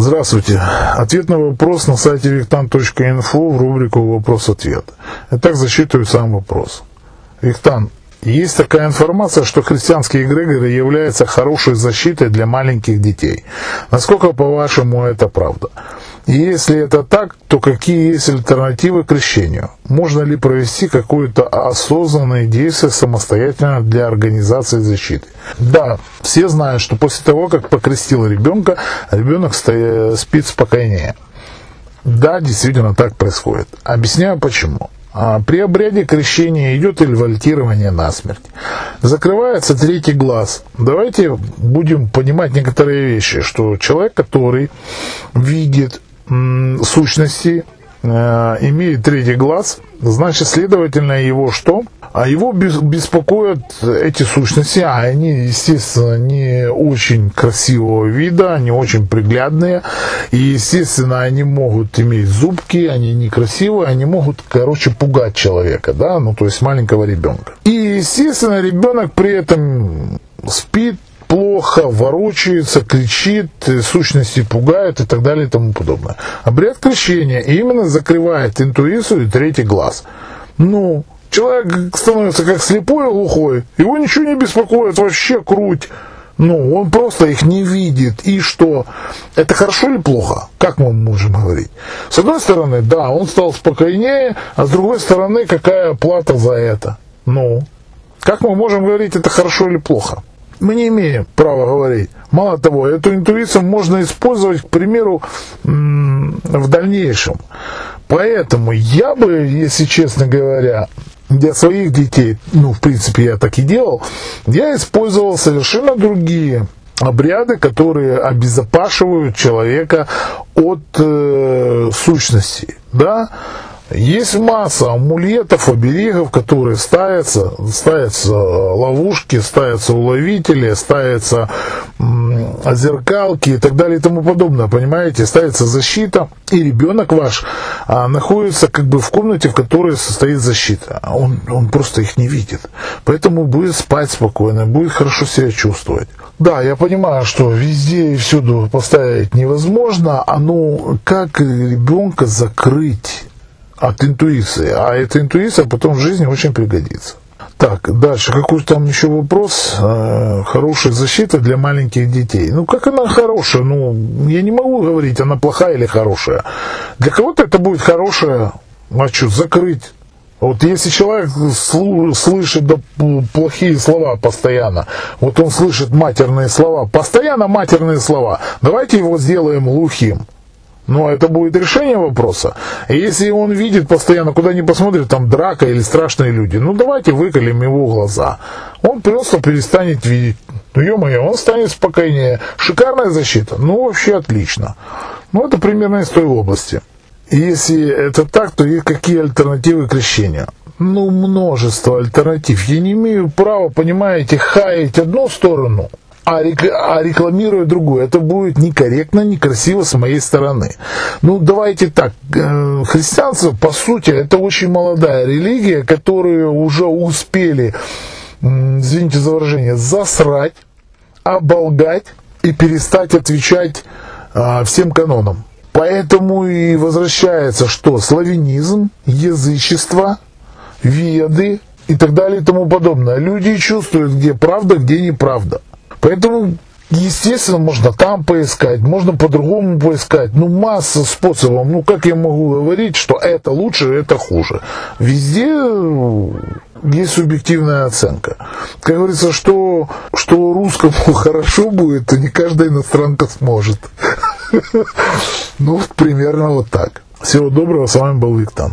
Здравствуйте. Ответ на вопрос на сайте виктан.инфо в рубрику «Вопрос-ответ». Итак, зачитываю сам вопрос. Виктан, есть такая информация, что христианские эгрегоры являются хорошей защитой для маленьких детей. Насколько, по-вашему, это правда? И если это так, то какие есть альтернативы крещению? Можно ли провести какое-то осознанное действие самостоятельно для организации защиты? Да, все знают, что после того, как покрестил ребенка, ребенок спит спокойнее. Да, действительно так происходит. Объясняю почему. А при обряде крещения идет инвальтирование насмерть. Закрывается третий глаз. Давайте будем понимать некоторые вещи, что человек, который видит сущности, э, имеет третий глаз, значит, следовательно, его что? А его беспокоят эти сущности, а они, естественно, не очень красивого вида, они очень приглядные, и, естественно, они могут иметь зубки, они некрасивые, они могут, короче, пугать человека, да, ну, то есть маленького ребенка. И, естественно, ребенок при этом спит, плохо, ворочается, кричит, сущности пугает и так далее и тому подобное. Обряд крещения именно закрывает интуицию и третий глаз. Ну, человек становится как слепой и глухой, его ничего не беспокоит, вообще круть. Ну, он просто их не видит. И что? Это хорошо или плохо? Как мы можем говорить? С одной стороны, да, он стал спокойнее, а с другой стороны, какая плата за это? Ну, как мы можем говорить, это хорошо или плохо? мы не имеем права говорить. Мало того, эту интуицию можно использовать, к примеру, в дальнейшем. Поэтому я бы, если честно говоря, для своих детей, ну, в принципе, я так и делал, я использовал совершенно другие обряды, которые обезопашивают человека от э, сущности, да, есть масса амулетов, оберегов, которые ставятся, ставятся ловушки, ставятся уловители, ставятся зеркалки и так далее и тому подобное, понимаете, ставится защита, и ребенок ваш а, находится как бы в комнате, в которой состоит защита, он, он просто их не видит, поэтому будет спать спокойно, будет хорошо себя чувствовать. Да, я понимаю, что везде и всюду поставить невозможно, а ну как ребенка закрыть от интуиции. А эта интуиция потом в жизни очень пригодится. Так, дальше, какой там еще вопрос? Э, хорошая защита для маленьких детей. Ну, как она хорошая? Ну, я не могу говорить, она плохая или хорошая. Для кого-то это будет хорошая, а что, закрыть. Вот если человек слышит плохие слова постоянно, вот он слышит матерные слова, постоянно матерные слова, давайте его сделаем глухим. Но это будет решение вопроса. Если он видит постоянно, куда ни посмотрит, там драка или страшные люди, ну давайте выколем его глаза. Он просто перестанет видеть. Ну ё-моё, он станет спокойнее. Шикарная защита? Ну вообще отлично. Ну это примерно из той области. Если это так, то и какие альтернативы крещения? Ну, множество альтернатив. Я не имею права, понимаете, хаять одну сторону – а, а рекламируя другую. Это будет некорректно, некрасиво с моей стороны. Ну, давайте так. Э, христианство, по сути, это очень молодая религия, которую уже успели, извините за выражение, засрать, оболгать и перестать отвечать а, всем канонам. Поэтому и возвращается что? Славянизм, язычество, веды и так далее и тому подобное. Люди чувствуют, где правда, где неправда. Поэтому Естественно, можно там поискать, можно по-другому поискать. Ну, масса способов. Ну, как я могу говорить, что это лучше, это хуже. Везде есть субъективная оценка. Как говорится, что, что русскому хорошо будет, то не каждая иностранка сможет. Ну, примерно вот так. Всего доброго, с вами был Виктан.